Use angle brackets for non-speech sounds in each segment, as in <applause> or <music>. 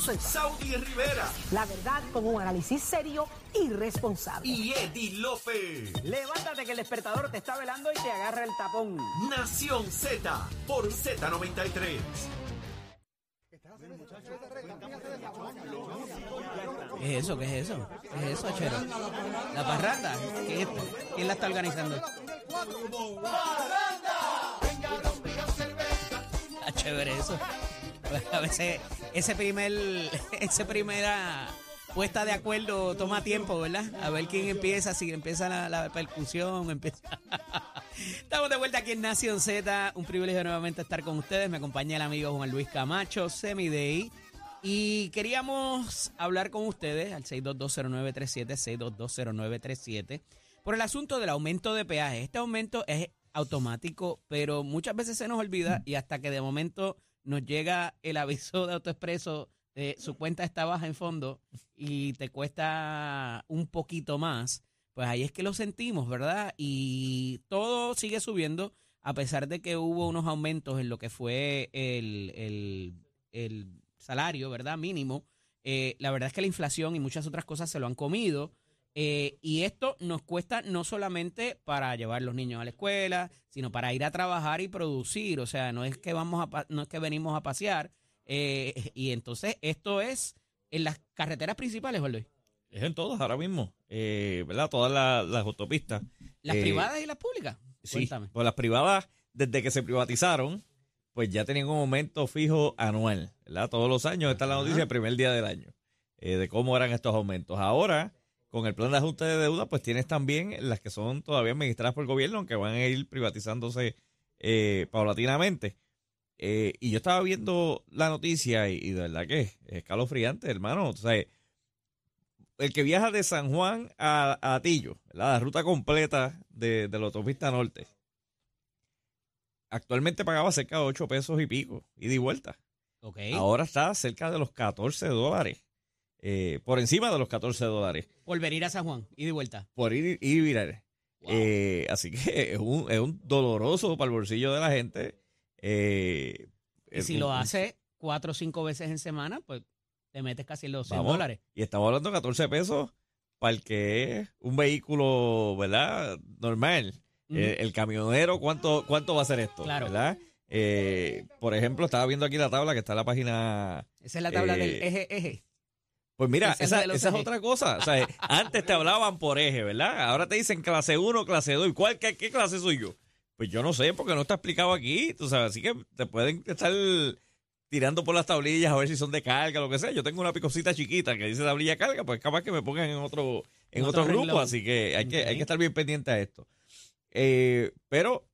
Saudi Rivera La verdad con un análisis serio y responsable. y Eddie Lofe. Levántate que el despertador te está velando y te agarra el tapón. Nación Z por Z93. ¿Qué es eso? ¿Qué es eso? ¿Qué es eso, Chero? ¿La parranda? ¿Qué es esto? ¿Quién la está organizando? Ah, chévere eso. <laughs> A veces ese primer, <laughs> ese primera puesta de acuerdo toma tiempo, ¿verdad? A ver quién empieza, si empieza la, percusión, empieza. <laughs> Estamos de vuelta aquí en Nación Z. Un privilegio nuevamente estar con ustedes. Me acompaña el amigo Juan Luis Camacho, Semiday. Y queríamos hablar con ustedes al 6220937, 6220937, por el asunto del aumento de peaje. Este aumento es automático, pero muchas veces se nos olvida y hasta que de momento nos llega el aviso de AutoExpreso de su cuenta está baja en fondo y te cuesta un poquito más, pues ahí es que lo sentimos, ¿verdad? Y todo sigue subiendo a pesar de que hubo unos aumentos en lo que fue el, el, el salario, ¿verdad? Mínimo. Eh, la verdad es que la inflación y muchas otras cosas se lo han comido. Eh, y esto nos cuesta no solamente para llevar los niños a la escuela, sino para ir a trabajar y producir. O sea, no es que vamos a no es que venimos a pasear. eh, y entonces esto es en las carreteras principales, Juan Luis. Es en todas ahora mismo, eh, ¿verdad? Todas la- las autopistas. Las Eh, privadas y las públicas. Sí, Cuéntame. pues las privadas, desde que se privatizaron, pues ya tenían un aumento fijo anual, ¿verdad? Todos los años, está la noticia el primer día del año, eh, de cómo eran estos aumentos. Ahora, con el plan de ajuste de deuda, pues tienes también las que son todavía administradas por el gobierno, aunque van a ir privatizándose eh, paulatinamente. Eh, y yo estaba viendo la noticia y, y de verdad que es escalofriante, hermano. O sea, el que viaja de San Juan a, a Atillo, ¿verdad? la ruta completa de, de la autopista norte, actualmente pagaba cerca de 8 pesos y pico, ida y vuelta. Ok. Ahora está cerca de los 14 dólares, eh, por encima de los 14 dólares, Por venir a San Juan y de vuelta. por ir, ir y virar. Wow. Eh, así que <laughs> es un, es un doloroso para el bolsillo de la gente. eh, y si un- lo hace cuatro o cinco veces en semana, pues te metes casi en los 100 Vamos. dólares. Y estamos hablando de 14 pesos para el que es un vehículo, ¿verdad? Normal. Eh, el camionero, ¿cuánto, ¿cuánto va a ser esto? Claro. ¿Verdad? Eh, por ejemplo, estaba viendo aquí la tabla que está en la página. Esa es la tabla del eje, eje. Pues mira, Esa esa, es otra cosa. O sea, antes te hablaban por eje, ¿verdad? Ahora te dicen clase 1, clase 2. ¿Y cuál, qué, qué clase soy yo? Pues yo no sé, porque no está explicado aquí. Tú sabes, así que te pueden estar tirando por las tablillas a ver si son de carga, lo que sea. Yo tengo una picosita chiquita que dice tablilla carga, pues capaz que me pongan en otro, en otro, otro grupo. Así que hay, que hay que estar bien pendiente a esto. Eh, pero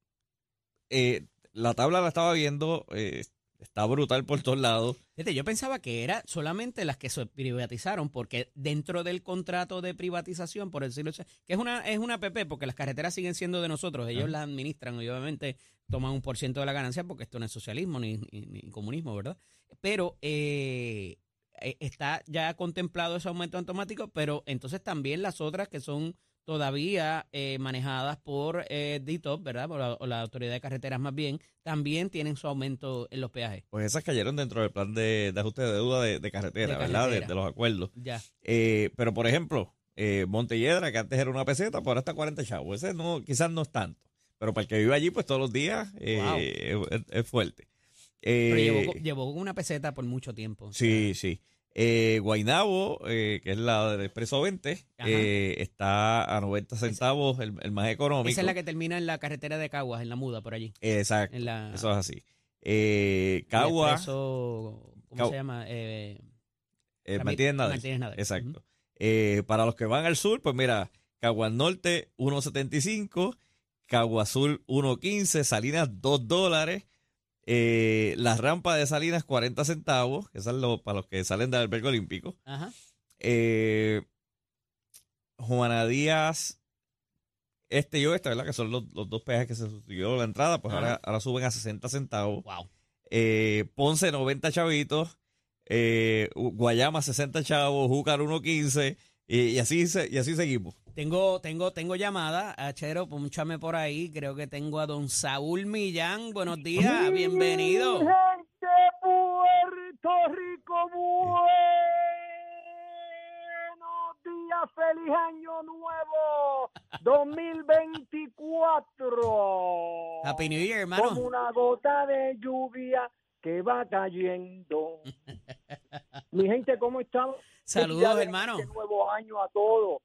eh, la tabla la estaba viendo, eh, está brutal por todos lados. Fíjate, yo pensaba que era solamente las que se privatizaron, porque dentro del contrato de privatización, por decirlo así, que es una, es una PP, porque las carreteras siguen siendo de nosotros, ellos Ajá. las administran y obviamente toman un por ciento de la ganancia, porque esto no es socialismo ni, ni- ni comunismo, ¿verdad? Pero eh, eh, está ya contemplado ese aumento automático, pero entonces también las otras que son todavía eh, manejadas por eh, DITOP, ¿verdad? Por la, o la Autoridad de Carreteras más bien, también tienen su aumento en los peajes. Pues esas cayeron dentro del plan de, de ajuste de deuda de, de carretera, De ¿verdad? De, carretera. de los acuerdos. Ya. Eh, pero, por ejemplo, eh, Montelledra, que antes era una peseta, pues ahora está 40 chavos. Ese no, quizás no es tanto. Pero para el que vive allí, pues todos los días eh, es, es fuerte. Pero Eh, llevó, llevó una peseta por mucho tiempo. o sea, Sí, sí. Eh, Guainabo, eh, que es la del Expreso 20, Ajá. eh, está a 90 centavos, el, el más económico. Esa es la que termina en la carretera de Caguas, en la muda, por allí. Exacto, la, eso es así. Eh, el Cagua, expreso- ¿Cómo se llama? Eh, Martínez Nadal. Exacto. Para los que van al sur, pues mira, Caguas Norte 1.75, Caguas Sur 1.15, Salinas 2 dólares, eh, la rampa de Salinas 40 centavos, que es lo, para los que salen del albergue olímpico. Ajá. Eh, Juana Díaz, este y oeste, ¿verdad? Que son los, los dos peajes que se sustituyó la entrada, pues ahora, ahora suben a 60 centavos. Wow. Eh, Ponce 90 chavitos, eh, Guayama 60 chavos, Júcar 1.15 y, y así se- y así seguimos. Tengo, tengo, tengo llamada, Achero, ponchame por ahí. Creo que tengo a don Saúl Millán. Buenos días, bienvenido. Gente Puerto Rico, buenos días, feliz año nuevo 2024. Happy New Year, hermano. Como una gota de lluvia que va cayendo. <laughs> Mi gente, ¿cómo estamos? Saludos, hermano. Este nuevo año a todos.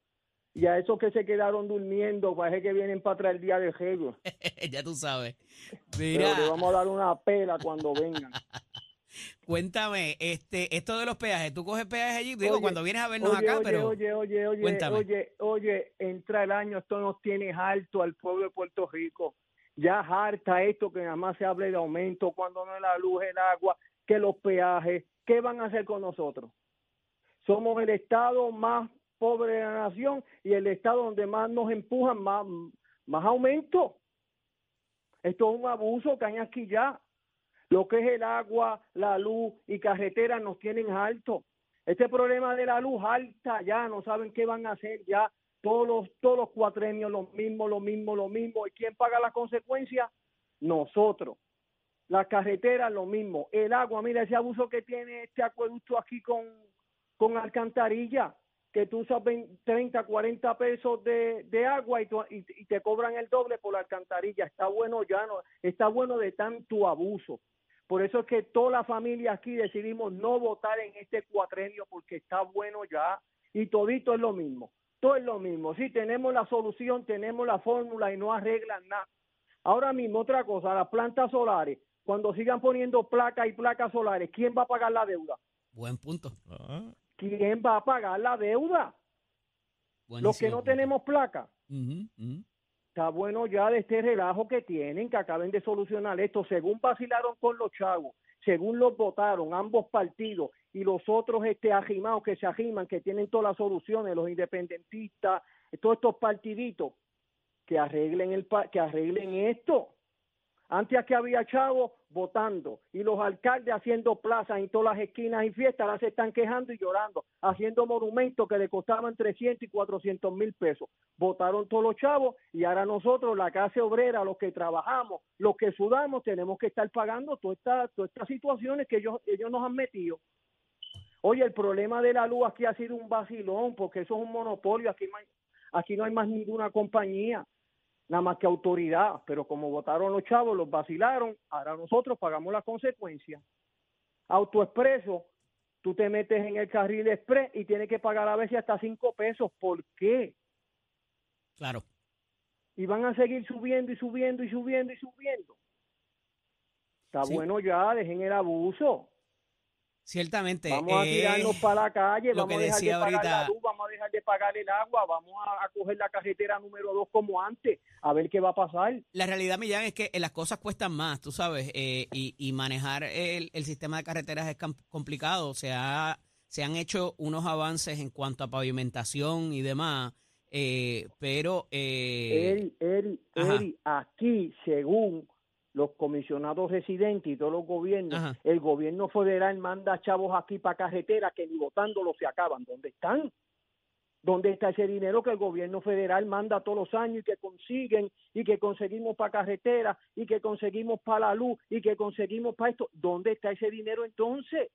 Y a esos que se quedaron durmiendo, parece que vienen para atrás el día de juego. <laughs> ya tú sabes. <laughs> Pero le vamos a dar una pela cuando vengan. <laughs> cuéntame, este, esto de los peajes, ¿tú coges peajes allí? Digo, Oye, cuando vienes a vernos oye, acá, oye, pero Oye, oye, oye, cuéntame. oye, oye, entra el año, esto nos tiene harto al pueblo de Puerto Rico. Ya harta esto que nada más se hable de aumento, cuando no es la luz, el agua, que los peajes, ¿qué van a hacer con nosotros? Somos el estado más pobre de la nación y el estado donde más nos empujan más, más aumento. Esto es un abuso que ya. Lo que es el agua, la luz y carreteras nos tienen alto. Este problema de la luz alta ya, no saben qué van a hacer ya. Todos los, todos los cuatrenios lo mismo, lo mismo, lo mismo. ¿Y quién paga las consecuencias? Nosotros. Las carreteras lo mismo. El agua, mira ese abuso que tiene este acueducto aquí con, con alcantarilla, que tú usas 20, 30, 40 pesos de, de agua y, tú- y, y te cobran el doble por la alcantarilla. Está bueno ya, no, está bueno de tanto abuso. Por eso es que toda la familia aquí decidimos no votar en este cuatrenio porque está bueno ya y todito es lo mismo. Todo es lo mismo. Sí, tenemos la solución, tenemos la fórmula y no arreglan nada. Ahora mismo otra cosa, las plantas solares, cuando sigan poniendo placas y placas solares, ¿quién va a pagar la deuda? buen punto. Ah, ¿Quién va a pagar la deuda? Los que no tenemos placa. Está bueno ya de este relajo que tienen, que acaben de solucionar esto. Según vacilaron con los chavos, según los votaron ambos partidos y los otros este ajimados que se ajiman, que tienen todas las soluciones, los independentistas, todos estos partiditos, que arreglen el que arreglen esto. Antes que había chavos votando y los alcaldes haciendo plazas en todas las esquinas y fiestas, ahora se están quejando y llorando, haciendo monumentos que le costaban 300 y 400 mil pesos. Votaron todos los chavos y ahora nosotros, la clase obrera, los que trabajamos, los que sudamos, tenemos que estar pagando todas estas todas estas situaciones que ellos, ellos nos han metido. Oye, el problema de la luz aquí ha sido un vacilón, porque eso es un monopolio, aquí aquí no hay más ninguna compañía nada más que autoridad, pero como votaron los chavos, los vacilaron, ahora nosotros pagamos las consecuencias. Autoexpreso, tú te metes en el carril express y tienes que pagar a veces hasta cinco pesos. ¿Por qué? Claro. Y van a seguir subiendo y subiendo y subiendo y subiendo. Está Sí. bueno ya, dejen el abuso. Ciertamente. Vamos a eh, tirarnos para la calle, vamos a dejar de pagar ahorita- la luz, vamos a dejar de pagar el agua, vamos a, a coger la carretera número dos como antes, a ver qué va a pasar. La realidad, Millán, es que eh, las cosas cuestan más, tú sabes, eh, y, y manejar el, el sistema de carreteras es complicado. Se, ha, se han hecho unos avances en cuanto a pavimentación y demás, eh, pero... eh, Eri, Eri. Eri, aquí, según los comisionados residentes y todos los gobiernos, Ajá. el gobierno federal manda chavos aquí para carretera que ni votándolos se acaban. ¿Dónde están? ¿Dónde está ese dinero que el gobierno federal manda todos los años y que consiguen y que conseguimos para carretera y que conseguimos para la luz y que conseguimos para esto? ¿Dónde está ese dinero entonces?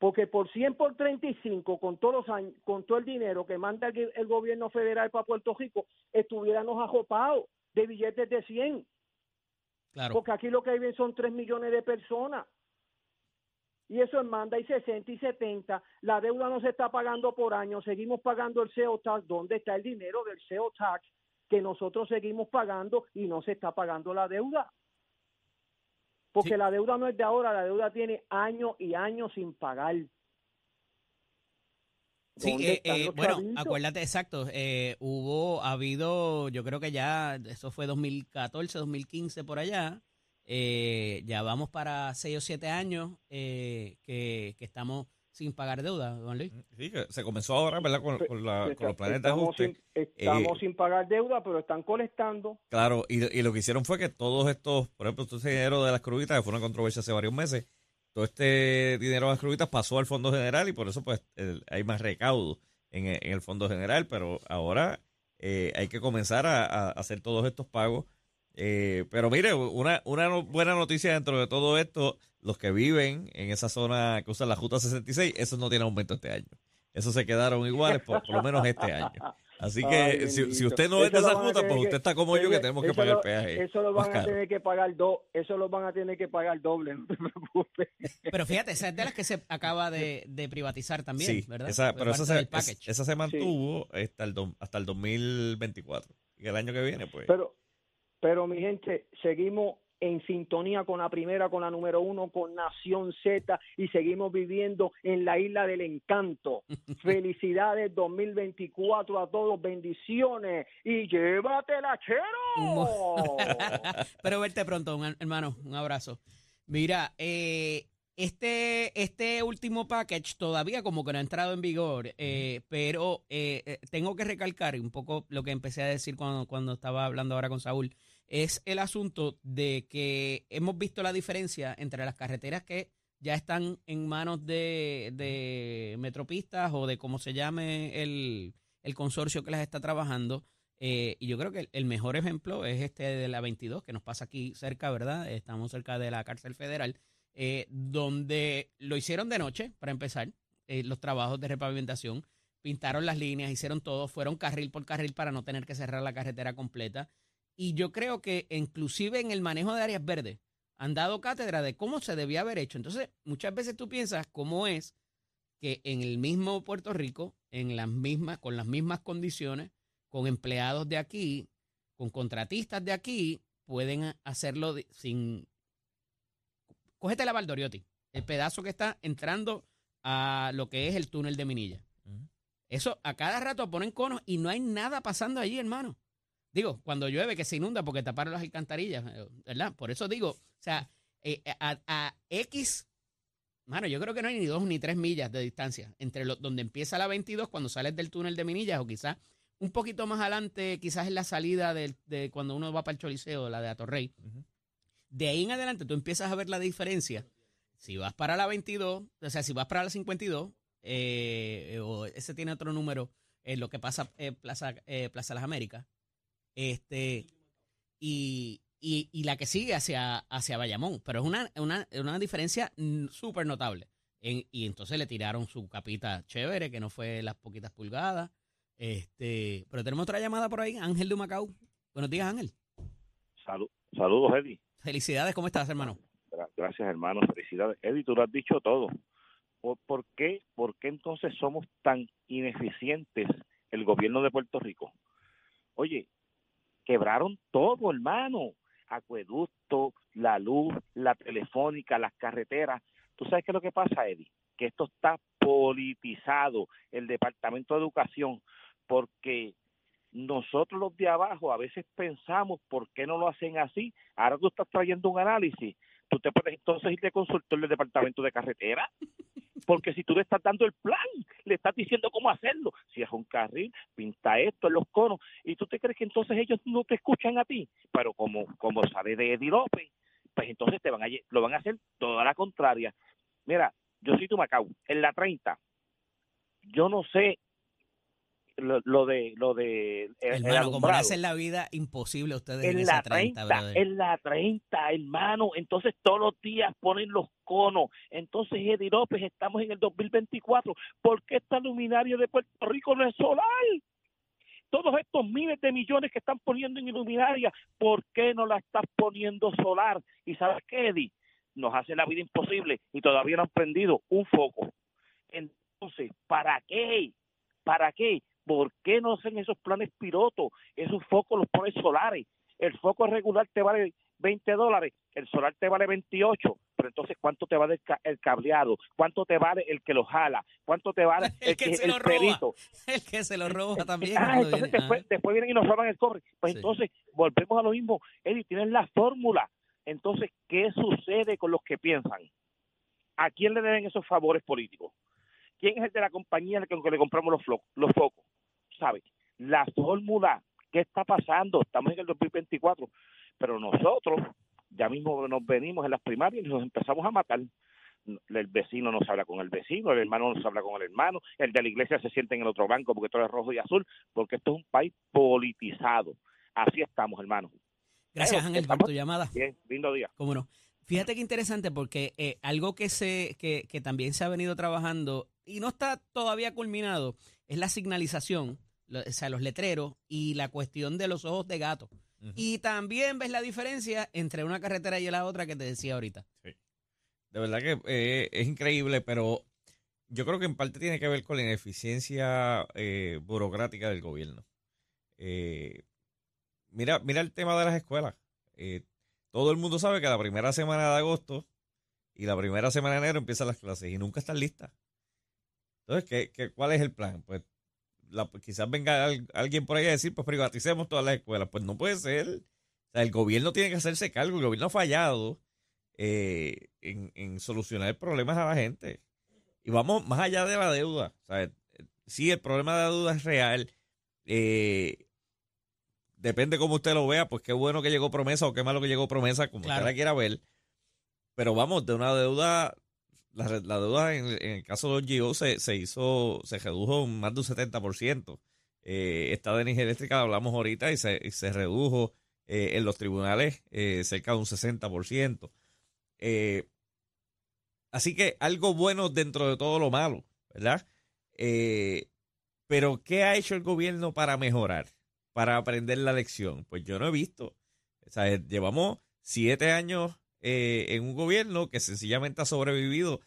Porque por 100 por 35, con todos los años, con todo el dinero que manda el, el gobierno federal para Puerto Rico, estuviéramos ajopados de billetes de 100. Claro. Porque aquí lo que viven son 3 millones de personas. Y eso es manda y 60 y 70. La deuda no se está pagando por año. Seguimos pagando el CO tax. ¿Dónde está el dinero del CO tax que nosotros seguimos pagando y no se está pagando la deuda? Porque Sí. la deuda no es de ahora. La deuda tiene años y años sin pagar. Sí, ¿Dónde eh, están eh, los bueno, chavitos? acuérdate, exacto, eh, hubo, ha habido, yo creo que ya, eso fue 2014, 2015 por allá, eh, ya vamos para 6 o 7 años eh, que, que estamos sin pagar deuda, don Luis. sí, que se comenzó ahora, ¿verdad? Con, con la- con los planes de estamos ajuste. sin, estamos Eh, sin pagar deuda, pero están colectando. Claro, y, y lo que hicieron fue que todos estos, por ejemplo, ese dinero de las cruditas, que fue una controversia hace varios meses, todo este dinero de las pasó al Fondo General y por eso pues hay más recaudo en, el- en el Fondo General, pero ahora eh, hay que comenzar a, hacer todos estos pagos Eh, pero mire, una, una buena noticia dentro de todo esto, los que viven en esa zona que usan la Ruta 66, esos no tienen aumento este año. Esos se quedaron iguales por lo menos este año. Así que Ay, si, usted no es de esa pues usted está como yo que tenemos que pagar lo- peaje. Eso lo van a tener que pagar dos, eso lo van a tener que pagar doble, no te preocupes. Pero fíjate, esa es de las que se acaba de, de privatizar también, Sí, ¿verdad? esa, pero esa se, es- esa se mantuvo hasta, el do- hasta el 2024. Y el año que viene, pues. Pero, pero mi gente, seguimos en sintonía con la primera, con la número uno, con Nación Z y seguimos viviendo en la isla del encanto. <laughs> Felicidades 2024 a todos, bendiciones y llévatela, chero. <laughs> Pero verte pronto, hermano, un abrazo. Mira, eh, este, este último package todavía como que no ha entrado en vigor, eh, pero eh, eh, tengo que recalcar un poco lo que empecé a decir cuando, cuando estaba hablando ahora con Saúl, es el asunto de que hemos visto la diferencia entre las carreteras que ya están en manos de, de Metropistas o de cómo se llame el, el consorcio que las está trabajando. Eh, y yo creo que el, el mejor ejemplo es este de la 22, que nos pasa aquí cerca, ¿verdad? Estamos cerca de la cárcel federal, eh, donde lo hicieron de noche, para empezar, eh, los trabajos de repavimentación, pintaron las líneas, hicieron todo, fueron carril por carril para no tener que cerrar la carretera completa. Y yo creo que inclusive en el manejo de áreas verdes han dado cátedra de cómo se debía haber hecho. Entonces, muchas veces tú piensas cómo es que en el mismo Puerto Rico, en las mismas, con las mismas condiciones, con empleados de aquí, con contratistas de aquí, pueden hacerlo de- sin... Cógete la Valdoriotti, el pedazo que está entrando a lo que es el túnel de Minilla. Eso, a cada rato ponen conos y no hay nada pasando allí, hermano. Digo, cuando llueve que se inunda porque taparon las alcantarillas, eh, ¿verdad? Por eso digo, o sea, eh, a, a X, mano, yo creo que no hay ni dos ni tres millas de distancia entre lo- donde empieza la 22 cuando sales del túnel de Minillas o quizás un poquito más adelante, quizás en la salida de, cuando uno va para el Choliseo, la de Atorrey. De ahí en adelante tú empiezas a ver la diferencia. Si vas para la 22, o sea, si vas para la 52, eh, o ese tiene otro número, eh, lo que pasa eh, Plaza, eh, Plaza Las Américas, este, y, y, y la que sigue hacia, hacia Bayamón. Pero es una, una, una diferencia súper notable. En- y entonces le tiraron su capita chévere, que no fue las poquitas pulgadas. Este, pero tenemos otra llamada por ahí, Ángel de Macao. Buenos días, Ángel. Salu- saludos, Eddie. Felicidades, ¿cómo estás, hermano? Gra- Gracias, hermano. Felicidades. Eddie, tú lo has dicho todo. ¿Por, por qué, ¿Por qué entonces somos tan ineficientes el gobierno de Puerto Rico? Oye, quebraron todo, hermano. Acueducto, la luz, la telefónica, las carreteras. ¿Tú sabes qué es lo que pasa, Eddie? Que esto está politizado, el Departamento de Educación, porque nosotros los de abajo a veces pensamos por qué no lo hacen así. Ahora tú estás trayendo un análisis, tú te puedes entonces ir de consultor del departamento de carretera, <laughs> porque si tú le estás dando el plan, le estás diciendo cómo hacerlo, si es un carril, pinta esto en los conos, y tú te crees que entonces ellos no te escuchan a ti, pero como como sale de Eddie López, pues entonces te van a lo van a hacer toda la contraria. Mira, yo soy tu Macao, en la 30, yo no sé lo, lo de lo de el- el hermano, como le hacen la vida imposible a ustedes en, en esa la 30, 30, brother. en la 30, hermano. Entonces todos los días ponen los conos. Entonces, Eddie López, estamos en el 2024. ¿Por qué esta luminaria de Puerto Rico no es solar? Todos estos miles de millones que están poniendo en iluminaria, ¿por qué no la estás poniendo solar? ¿Y sabes qué, Eddie? Nos hace la vida imposible y todavía no han prendido un foco. Entonces, ¿para qué? ¿Para qué? ¿Por qué no hacen esos planes pilotos? Esos focos los pones solares. El foco regular te vale 20 dólares, el solar te vale 28, pero entonces ¿cuánto te vale el, ca- el cableado? ¿Cuánto te vale el que lo jala? ¿Cuánto te vale El <laughs> el, que que, se el lo roba. <laughs> El que se lo roba también. Ah, entonces viene. después, después vienen y nos roban el cobre. Pues Sí. entonces volvemos a lo mismo. Eddie, tienes la fórmula. Entonces, ¿qué sucede con los que piensan? ¿A quién le deben esos favores políticos? ¿Quién es el de la compañía al que le compramos los focos? ¿Sabes? La fórmula, ¿qué está pasando? Estamos en el 2024, pero nosotros ya mismo nos venimos en las primarias y nos empezamos a matar. El vecino no se habla con el vecino, el hermano no se habla con el hermano, el de la iglesia se siente en el otro banco porque todo es rojo y azul, porque esto es un país politizado. Así estamos, hermano. Gracias, Pero Ángel, por tu llamada. Bien, lindo día. Cómo no. Fíjate qué interesante porque eh, algo que, se, que, que también se ha venido trabajando y no está todavía culminado es la signalización, o sea, los letreros y la cuestión de los ojos de gato. Y también ves la diferencia entre una carretera y la otra que te decía ahorita. De verdad que eh, es increíble, pero yo creo que en parte tiene que ver con la ineficiencia eh, burocrática del gobierno. Eh, mira, mira el tema de las escuelas. Eh, todo el mundo sabe que la primera semana de agosto y la primera semana de enero empiezan las clases y nunca están listas. Entonces, ¿qué, qué, cuál es el plan? Pues la- quizás venga al- alguien por ahí a decir, pues privaticemos todas las escuelas. Pues no puede ser. O sea, el gobierno tiene que hacerse cargo. El gobierno ha fallado eh, en, en solucionar problemas a la gente. Y vamos más allá de la deuda. O sea, sí, el problema de la deuda es real. Eh, depende cómo usted lo vea, pues qué bueno que llegó promesa o qué malo que llegó promesa, como Claro. usted la quiera ver. Pero vamos, de una deuda, la, la deuda en, el caso de los GIO se, se hizo, se redujo más de un 70%. Eh, esta de energía eléctrica hablamos ahorita y se, y se redujo eh, en los tribunales eh, cerca de un 60%. Eh, así que algo bueno dentro de todo lo malo, ¿verdad? Pero ¿qué ha hecho el gobierno para mejorar, para aprender la lección? Pues yo no he visto. O sea, llevamos siete años eh, en un gobierno que sencillamente ha sobrevivido,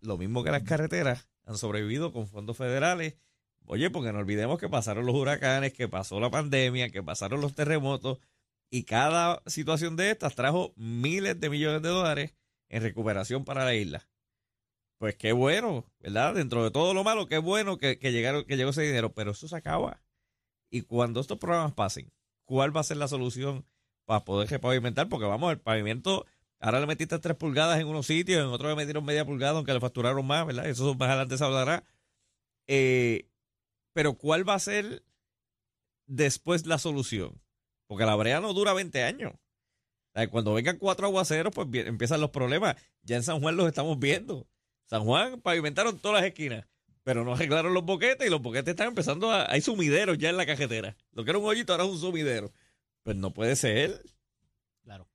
lo mismo que las carreteras, han sobrevivido con fondos federales. Oye, porque no olvidemos que pasaron los huracanes, que pasó la pandemia, que pasaron los terremotos, y cada situación de estas trajo miles de millones de dólares en recuperación para la isla. Pues qué bueno, ¿verdad? Dentro de todo lo malo, qué bueno que, que llegaron, que llegó ese dinero, pero eso se acaba. Y cuando estos programas pasen, ¿cuál va a ser la solución para poder repavimentar? Porque vamos, el pavimento, ahora le metiste tres pulgadas en unos sitios, en otros le metieron media pulgada, aunque le facturaron más, ¿verdad? Eso más adelante se hablará. Eh, pero ¿cuál va a ser después la solución? Porque la brea no dura 20 años. Cuando vengan cuatro aguaceros, pues empiezan los problemas. Ya en San Juan los estamos viendo. San Juan pavimentaron todas las esquinas, pero no arreglaron los boquetes y los boquetes están empezando a... Hay sumideros ya en la cajetera. Lo que era un hoyito ahora es un sumidero. Pues no puede ser. Claro.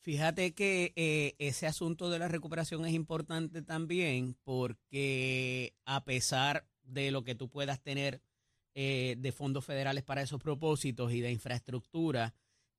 Fíjate que eh, ese asunto de la recuperación es importante también porque a pesar de lo que tú puedas tener eh, de fondos federales para esos propósitos y de infraestructura,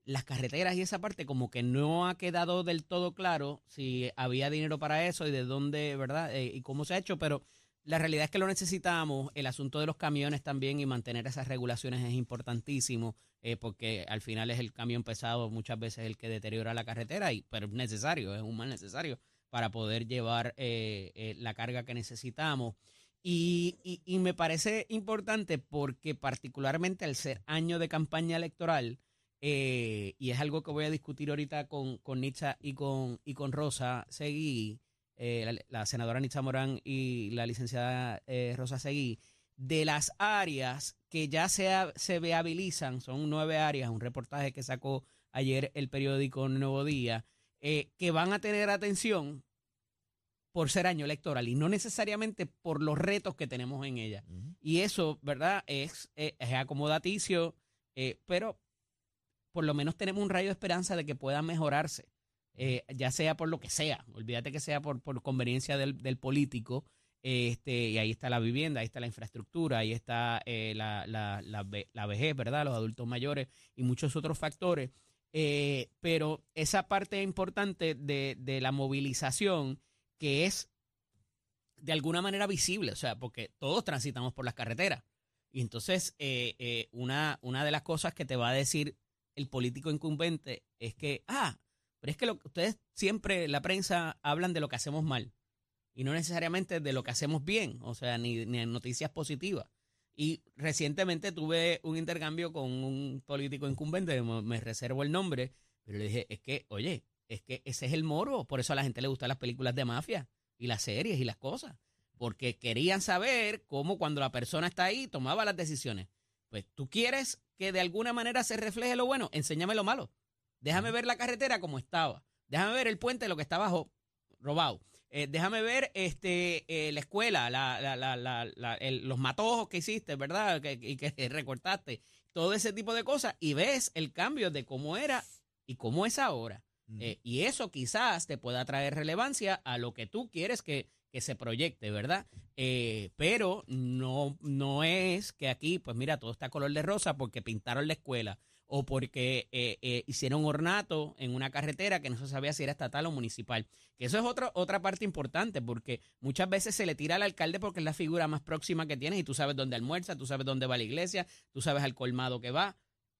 las carreteras y esa parte como que no ha quedado del todo claro si había dinero para eso y de dónde, ¿verdad? Eh, y cómo se ha hecho, pero la realidad es que lo necesitamos. El asunto de los camiones también y mantener esas regulaciones es importantísimo eh, porque al final es el camión pesado muchas veces el que deteriora la carretera, y, pero es necesario, es un mal necesario para poder llevar eh, eh, la carga que necesitamos. Y, y- y me parece importante porque particularmente al ser año de campaña electoral, eh, y es algo que voy a discutir ahorita con, con Nitza y con, y con Rosa Seguí, eh, la, la senadora Nitza Morán y la licenciada eh, Rosa Seguí, de las áreas que ya se, ha- se viabilizan, son nueve áreas, un reportaje que sacó ayer el periódico Nuevo Día, eh, que van a tener atención por ser año electoral y no necesariamente por los retos que tenemos en ella. Y eso, ¿verdad? Es, es, es acomodaticio, pero por lo menos tenemos un rayo de esperanza de que pueda mejorarse, eh, ya sea por lo que sea. Olvídate que sea por, por conveniencia del, del político. Este, y ahí está la vivienda, ahí está la infraestructura, ahí está eh, la, la, la, la vejez, ¿verdad? Los adultos mayores y muchos otros factores. Eh, pero esa parte importante de, de la movilización que es de alguna manera visible, o sea, porque todos transitamos por las carreteras. Y entonces, eh, una, una de las cosas que te va a decir el político incumbente es que, ah, pero es que ustedes siempre, la prensa, hablan de lo que hacemos mal y no necesariamente de lo que hacemos bien, o sea, ni, ni en noticias positivas. Y recientemente tuve un intercambio con un político incumbente, me, me reservo el nombre, pero le dije, es que, oye, es que ese es el moro, por eso a la gente le gustan las películas de mafia y las series y las cosas, porque querían saber cómo cuando la persona está ahí tomaba las decisiones. Pues tú quieres que de alguna manera se refleje lo bueno, enséñame lo malo. Déjame ver la carretera como estaba. Déjame ver el puente lo que estaba jo- robado. eh, déjame ver este eh, la escuela, la, la, la, la- la- el- los matojos que hiciste, ¿verdad? Que, y que <laughs> recortaste, todo ese tipo de cosas y ves el cambio de cómo era y cómo es ahora. Eh, y eso quizás te pueda traer relevancia a lo que tú quieres que, que se proyecte, ¿verdad? Eh, pero no, no es que aquí, pues mira, todo está color de rosa porque pintaron la escuela o porque eh, eh, hicieron ornato en una carretera que no se sabía si era estatal o municipal. Que eso es otra otra parte importante porque muchas veces se le tira al alcalde porque es la figura más próxima que tienes y tú sabes dónde almuerza, tú sabes dónde va la iglesia, tú sabes al colmado que va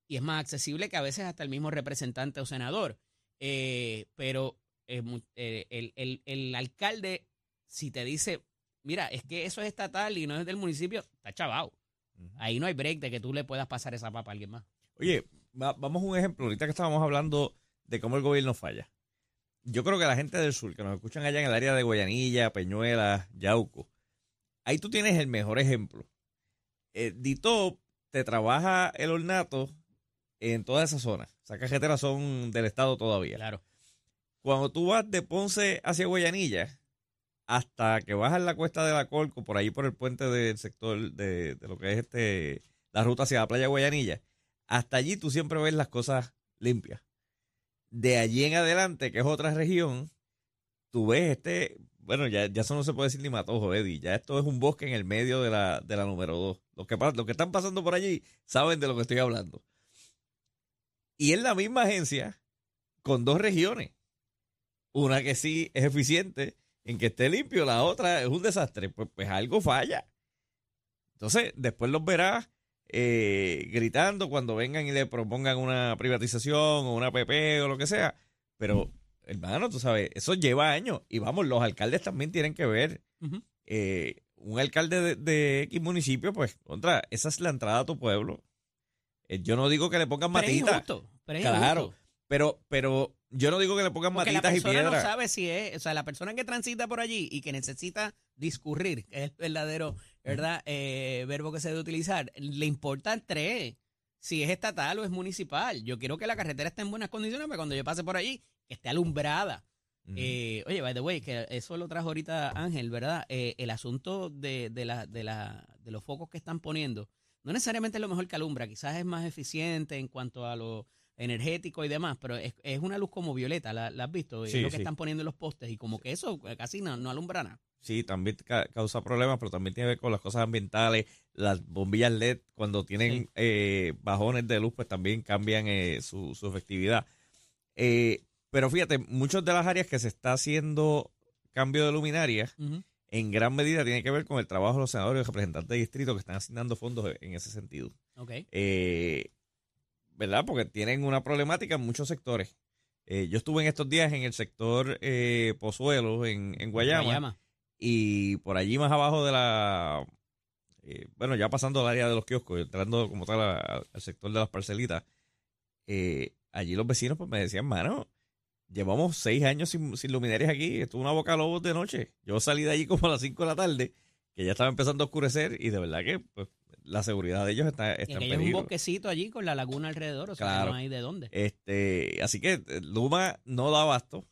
y es más accesible que a veces hasta el mismo representante o senador. Eh, pero eh, el, el- el alcalde, si te dice, mira, es que eso es estatal y no es del municipio, está chavado. Ahí no hay break de que tú le puedas pasar esa papa a alguien más. Oye, va- vamos a un ejemplo. Ahorita que estábamos hablando de cómo el gobierno falla. Yo creo que la gente del sur, que nos escuchan allá en el área de Guayanilla, Peñuela, Yauco, ahí tú tienes el mejor ejemplo. Eh, Dito te trabaja el ornato en toda esa zona. Esas carreteras son del estado todavía. Claro. Cuando tú vas de Ponce hacia Guayanilla, hasta que bajas la cuesta de la Colco, por ahí por el puente del sector de, de lo que es este la ruta hacia la playa de Guayanilla, hasta allí tú siempre ves las cosas limpias. De allí en adelante, que es otra región, tú ves este, bueno, ya, ya eso no se puede decir ni matojo, Eddie, ya esto es un bosque en el medio de la, de la número 2. Los que, los que están pasando por allí saben de lo que estoy hablando. Y es la misma agencia con dos regiones. Una que sí es eficiente en que esté limpio, la otra es un desastre. Pues, pues algo falla. Entonces, después los verás eh, gritando cuando vengan y le propongan una privatización o una PP o lo que sea. Pero, hermano, tú sabes, eso lleva años. Y vamos, los alcaldes también tienen que ver. Eh, un alcalde de, de X municipio, pues, contra, esa es la entrada a tu pueblo. Eh, yo no digo que le pongan Pero es matitas. injusto, pero Claro, pero, pero yo no digo que le pongan Porque la matitas y persona no piedras. sabe si es, o sea, la persona que transita por allí y que necesita discurrir, que es el verdadero, ¿verdad? Eh, verbo que se debe utilizar, le importa el tres, si es estatal o es municipal. Yo quiero que la carretera esté en buenas condiciones para cuando yo pase por allí, que esté alumbrada. Eh, oye, by the way, que eso lo trajo ahorita Ángel, ¿verdad? Eh, el asunto de, de, la, de, la, de los focos que están poniendo, no necesariamente es lo mejor que alumbra, quizás es más eficiente en cuanto a lo energético y demás, pero es, es una luz como violeta, ¿la, la has visto? Es Sí, lo que sí. están poniendo en los postes y como que eso eh, casi no, no alumbra nada. Sí, también ca- causa problemas, pero también tiene que ver con las cosas ambientales. Las bombillas LED, cuando tienen Sí. eh, bajones de luz, pues también cambian eh, su, su efectividad. Eh, pero fíjate, muchas de las áreas que se está haciendo cambio de luminarias, en gran medida tiene que ver con el trabajo de los senadores y los representantes de distrito que están asignando fondos en ese sentido. Ok. Eh, ¿Verdad? Porque tienen una problemática en muchos sectores. Eh, yo estuve en estos días en el sector eh, Pozuelo, en, en Guayama, Guayama. y por allí más abajo de la... eh, bueno, ya pasando al área de los kioscos, entrando como tal a- al sector de las parcelitas, eh, allí los vecinos pues me decían, mano, llevamos seis años sin, sin luminarias aquí, esto es una boca lobos de noche. Yo salí de allí como a las cinco de la tarde, que ya estaba empezando a oscurecer, y de verdad que pues, la seguridad de ellos está, está en es un bosquecito allí con la laguna alrededor, o sea, Claro. no hay de dónde. Este, así que eh, Luma no da abasto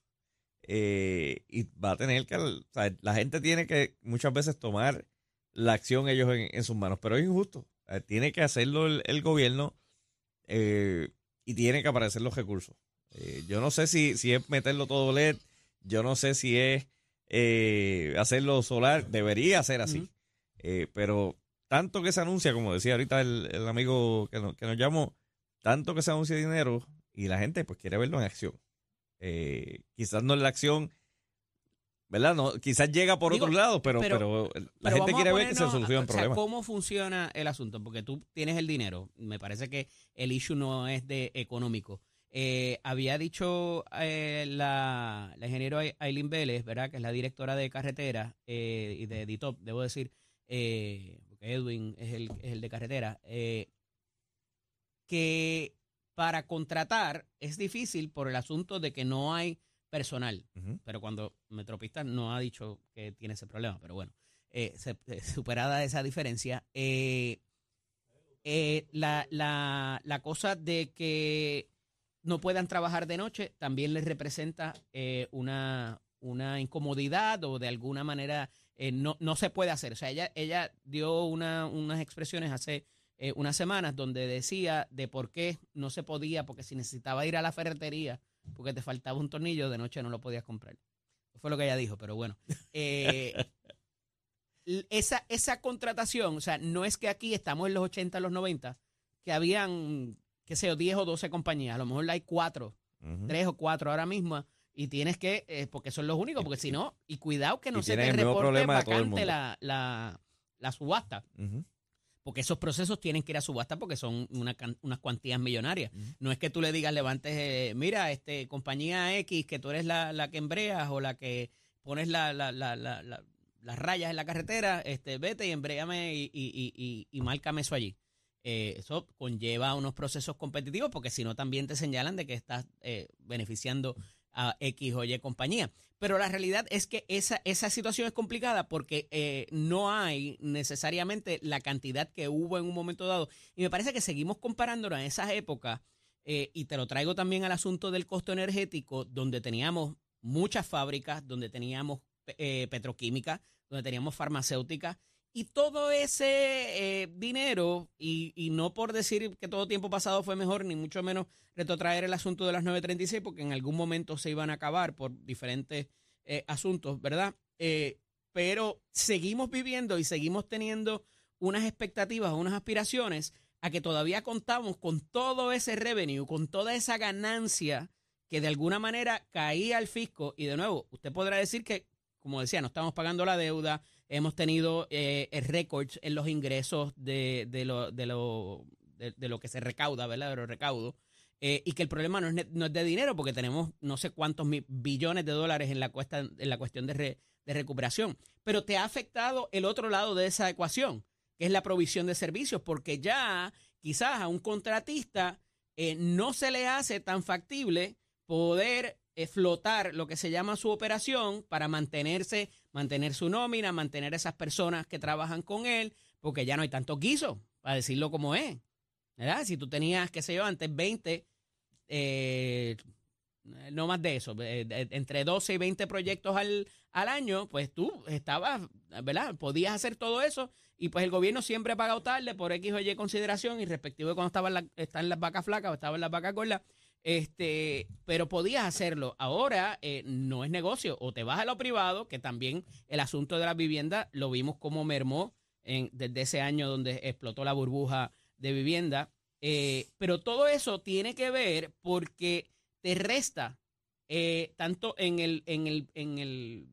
eh, y va a tener que, o sea, la gente tiene que muchas veces tomar la acción ellos en, en sus manos, pero es injusto. Eh, tiene que hacerlo el, el gobierno eh, y tiene que aparecer los recursos. Eh, yo no sé si, si es meterlo todo LED, yo no sé si es hacerlo solar, debería ser así. Eh, pero tanto que se anuncia, como decía ahorita el, el amigo que nos, que nos llamó, tanto que se anuncia dinero y la gente pues quiere verlo en acción. Eh, quizás no en la acción, ¿verdad? No, quizás llega por Digo, otro lado, pero, pero- pero, la Pero gente quiere ver que se ponernos- solucionen o sea, problemas. ¿Cómo funciona el asunto? Porque tú tienes el dinero. Me parece que el issue no es de económico. Eh, había dicho eh, la, la ingeniero Aileen Vélez, ¿verdad? Que es la directora de carretera eh, y de DITOP, debo decir, eh, Edwin es el, es el de carretera, eh, que para contratar es difícil por el asunto de que no hay personal. Pero cuando Metropista no ha dicho que tiene ese problema, pero bueno, eh, se- eh, <laughs> superada esa diferencia, eh, eh, la, la, la cosa de que no puedan trabajar de noche también les representa una, una incomodidad o de alguna manera eh, no, no se puede hacer. O sea, ella, ella dio una, unas expresiones hace eh, unas semanas donde decía de por qué no se podía, porque si necesitaba ir a la ferretería porque te faltaba un tornillo, de noche no lo podías comprar. Eso fue lo que ella dijo, pero bueno. Eh, esa, esa contratación, o sea, no es que aquí estamos en los 80, los 90, que habían, qué sé yo, 10 o 12 compañías. A lo mejor hay cuatro, Ujú. tres o cuatro ahora mismo. Y tienes que, eh, porque son los únicos, porque si no, y cuidado que no y se te reporte vacante la, la, la subasta porque esos procesos tienen que ir a subasta porque son una unas cuantías millonarias. No es que tú le digas, levantes, eh, mira, este compañía X, que tú eres la, la que embreas o la que pones la, la- la- la- la- las rayas en la carretera, este, vete y embréame y, y, y, y- y márcame eso allí. Eh, eso conlleva unos procesos competitivos porque si no también te señalan de que estás eh, beneficiando a X o Y compañía. Pero la realidad es que esa, esa situación es complicada porque eh, no hay necesariamente la cantidad que hubo en un momento dado. Y me parece que seguimos comparándonos a esas épocas, eh, y te lo traigo también al asunto del costo energético, donde teníamos muchas fábricas, donde teníamos eh, petroquímica, donde teníamos farmacéuticas, y todo ese eh, dinero, y, y no por decir que todo tiempo pasado fue mejor, ni mucho menos retrotraer el asunto de las 936, porque en algún momento se iban a acabar por diferentes eh, asuntos, ¿verdad? Eh, pero seguimos viviendo y seguimos teniendo unas expectativas, unas aspiraciones a que todavía contamos con todo ese revenue, con toda esa ganancia que de alguna manera caía al fisco. Y de nuevo, usted podrá decir que, como decía, no estamos pagando la deuda, hemos tenido eh, eh, récords en los ingresos de, de lo, de, lo, de, lo que se recauda, ¿verdad? De los recaudos. Eh, y que el problema no es, no es de dinero, porque tenemos no sé cuántos billones de dólares en la, cuesta, en la cuestión de, re- de recuperación. Pero te ha afectado el otro lado de esa ecuación, que es la provisión de servicios, porque ya quizás a un contratista eh, no se le hace tan factible poder flotar lo que se llama su operación para mantenerse, mantener su nómina, mantener esas personas que trabajan con él, porque ya no hay tantos guisos, para decirlo como es. ¿Verdad? Si tú tenías, qué sé yo, antes 20, eh, no más de eso, eh, entre 12 y 20 proyectos al, al año, pues tú estabas, ¿verdad? Podías hacer todo eso y pues el gobierno siempre ha pagado tarde por X o Y consideración y respectivo de cuando estaban la- están las vacas flacas o estaban las vacas gordas, este, pero podías hacerlo. Ahora eh, no es negocio, o te vas a lo privado, que también el asunto de la vivienda lo vimos como mermó en, desde ese año donde explotó la burbuja de vivienda. eh, pero todo eso tiene que ver porque te resta eh, tanto en el, en el, en el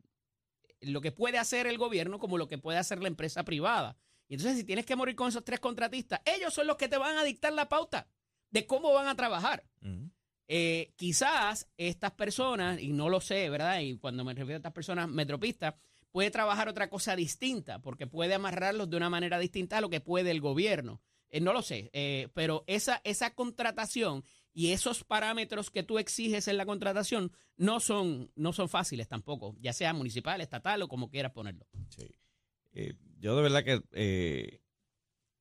lo que puede hacer el gobierno como lo que puede hacer la empresa privada. Y entonces, si tienes que morir con esos tres contratistas, ellos son los que te van a dictar la pauta de cómo van a trabajar. Ujú. Eh, quizás estas personas, y no lo sé, ¿verdad? Y cuando me refiero a estas personas metropistas, puede trabajar otra cosa distinta, porque puede amarrarlos de una manera distinta a lo que puede el gobierno. Eh, no lo sé, eh, pero esa, esa contratación y esos parámetros que tú exiges en la contratación no son, no son fáciles tampoco, ya sea municipal, estatal o como quieras ponerlo. Sí. Eh, yo de verdad que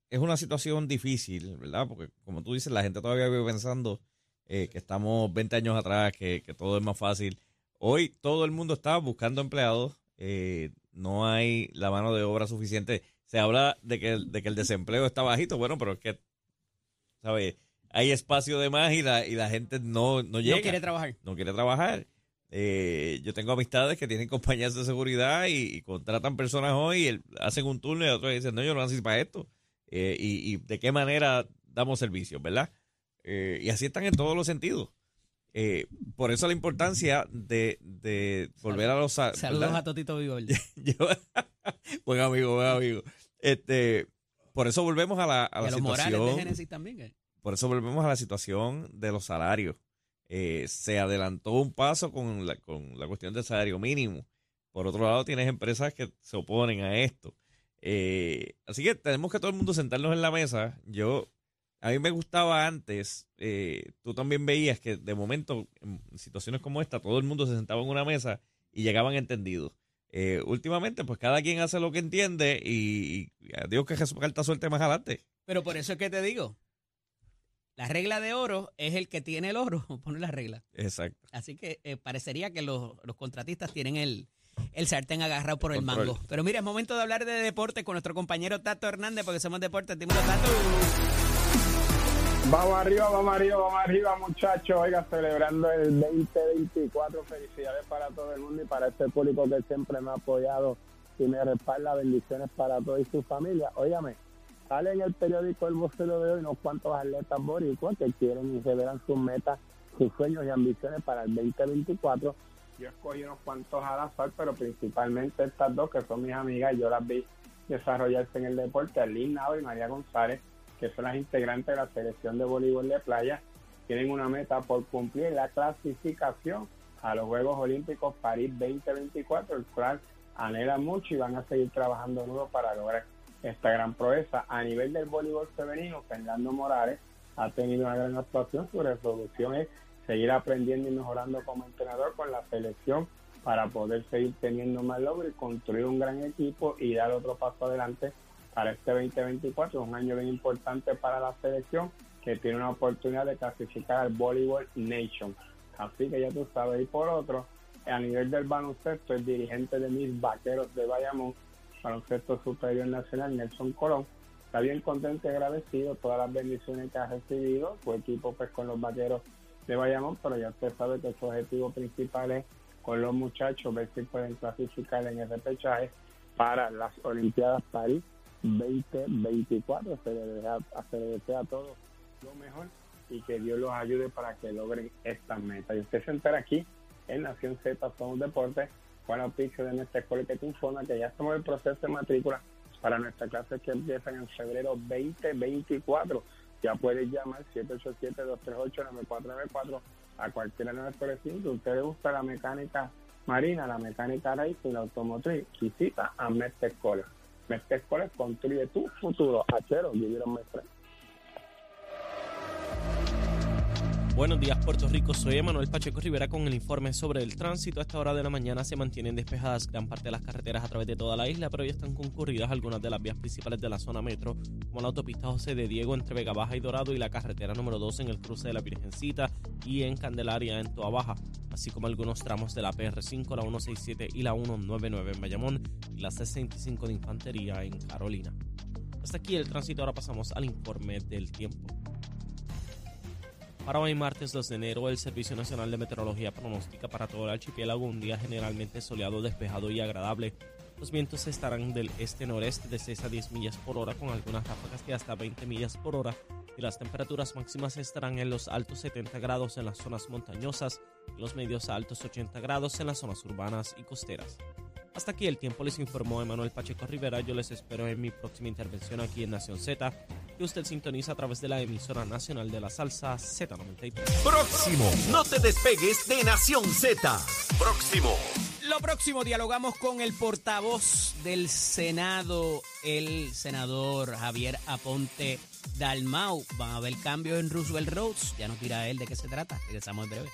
es una situación difícil, ¿verdad? Porque como tú dices, la gente todavía vive pensando eh, que estamos 20 años atrás, que, que todo es más fácil. Hoy todo el mundo está buscando empleados, eh, no hay la mano de obra suficiente. Se habla de que, de que el desempleo está bajito, bueno, pero es que, ¿sabes? Hay espacio de más y la, y la gente no, no llega No quiere trabajar. no quiere trabajar. Eh, yo tengo amistades que tienen compañías de seguridad y, y contratan personas hoy, y el- hacen un turno y otros dicen, no, yo no nací para esto. Eh, y, y de qué manera damos servicios, ¿verdad? Eh, y así están en todos los sentidos. Eh, por eso la importancia de, de volver a los... sa- Saludos ¿verdad? a Totito Vigor. <laughs> Buen amigo, buen amigo. Este, por eso volvemos a la, a la de situación Génesis también. eh. por eso volvemos a la situación de los salarios. Se adelantó un paso con la, con la cuestión del salario mínimo. Por otro lado, tienes empresas que se oponen a esto. Así que tenemos que todo el mundo sentarnos en la mesa. Yo, a mí me gustaba antes, eh, tú también veías que de momento, en situaciones como esta, todo el mundo se sentaba en una mesa y llegaban entendidos. Eh, últimamente, pues cada quien hace lo que entiende y, y a Dios que Jesús carta suerte más adelante. Pero por eso es que te digo, La regla de oro es el que tiene el oro, <laughs> pone la regla. Exacto. Así que eh, parecería que los, los contratistas tienen el, el sartén agarrado por el mango. Pero mira, es momento de hablar de deporte con nuestro compañero Tato Hernández, porque somos deportes. Dímelo, Tato. Vamos arriba, vamos arriba, vamos arriba, muchachos. Oiga, celebrando el 2024. Felicidades para todo el mundo y para este público que siempre me ha apoyado y me respalda. Bendiciones para todos y su familia. Óigame, sale en el periódico El Vocero de hoy unos cuantos atletas boricuas que quieren y revelan sus metas, sus sueños y ambiciones para el 2024. Yo escogí unos cuantos al azar, pero principalmente estas dos que son mis amigas yo las vi desarrollarse en el deporte, Arlene Nava y María González, que son las integrantes de la selección de voleibol de playa, tienen una meta por cumplir la clasificación a los Juegos Olímpicos París 2024, el cual anhelan mucho y van a seguir trabajando duro para lograr esta gran proeza. A nivel del voleibol femenino, Fernando Morales ha tenido una gran actuación. Su resolución es seguir aprendiendo y mejorando como entrenador con la selección para poder seguir teniendo más logros y construir un gran equipo y dar otro paso adelante para este 2024. Es un año bien importante para la selección que tiene una oportunidad de clasificar al Volleyball Nation. Así que ya tú sabes. Y por otro, a nivel del baloncesto, el dirigente de mis vaqueros de Bayamón, baloncesto superior nacional, Nelson Colón, está bien contento y agradecido todas las bendiciones que ha recibido. Su equipo pues con los vaqueros de Bayamón, pero ya usted sabe que su objetivo principal es con los muchachos ver si pueden clasificar en el repechaje para las Olimpiadas París 2024. Se le desea, se le desea a todos lo mejor y que Dios los ayude para que logren estas metas. Y usted se entera aquí en Nación Z Somos Deportes con la de nuestra escuela que te informa que ya estamos en el proceso de matrícula para nuestras clases que empiezan en febrero 2024. Ya puedes llamar 787-238-9494 a cualquiera de nuestros. Si usted le gusta la mecánica marina, la mecánica y la automotriz, visita a Mestre Escuela. Mestre Escuela construye tu futuro. Achero, vivieron Mestre. Buenos días, Puerto Rico. Soy Emanuel Pacheco Rivera con el informe sobre el tránsito. A esta hora de la mañana se mantienen despejadas gran parte de las carreteras a través de toda la isla, pero ya están concurridas algunas de las vías principales de la zona metro, como la autopista José de Diego entre Vega Baja y Dorado y la carretera número 2 en el cruce de la Virgencita y en Candelaria en Toa Baja, así como algunos tramos de la PR5, la 167 y la 199 en Bayamón y la C65 de Infantería en Carolina. Hasta aquí el tránsito, ahora pasamos al informe del tiempo. Para hoy martes 2 de enero, el Servicio Nacional de Meteorología pronostica para todo el archipiélago un día generalmente soleado, despejado y agradable. Los vientos estarán del este-noreste de 6 a 10 millas por hora con algunas ráfagas de hasta 20 millas por hora y las temperaturas máximas estarán en los altos 70 grados en las zonas montañosas y los medios altos 80 grados en las zonas urbanas y costeras. Hasta aquí el tiempo les informó Emanuel Pacheco Rivera. Yo les espero en mi próxima intervención aquí en Nación Z, que usted sintoniza a través de la emisora nacional de la salsa Z93. Próximo. No te despegues de Nación Z. Próximo. Lo próximo, dialogamos con el portavoz del Senado, el senador Javier Aponte Dalmau. Van a haber cambios en Roosevelt Roads. Ya nos dirá él de qué se trata. Regresamos en breve.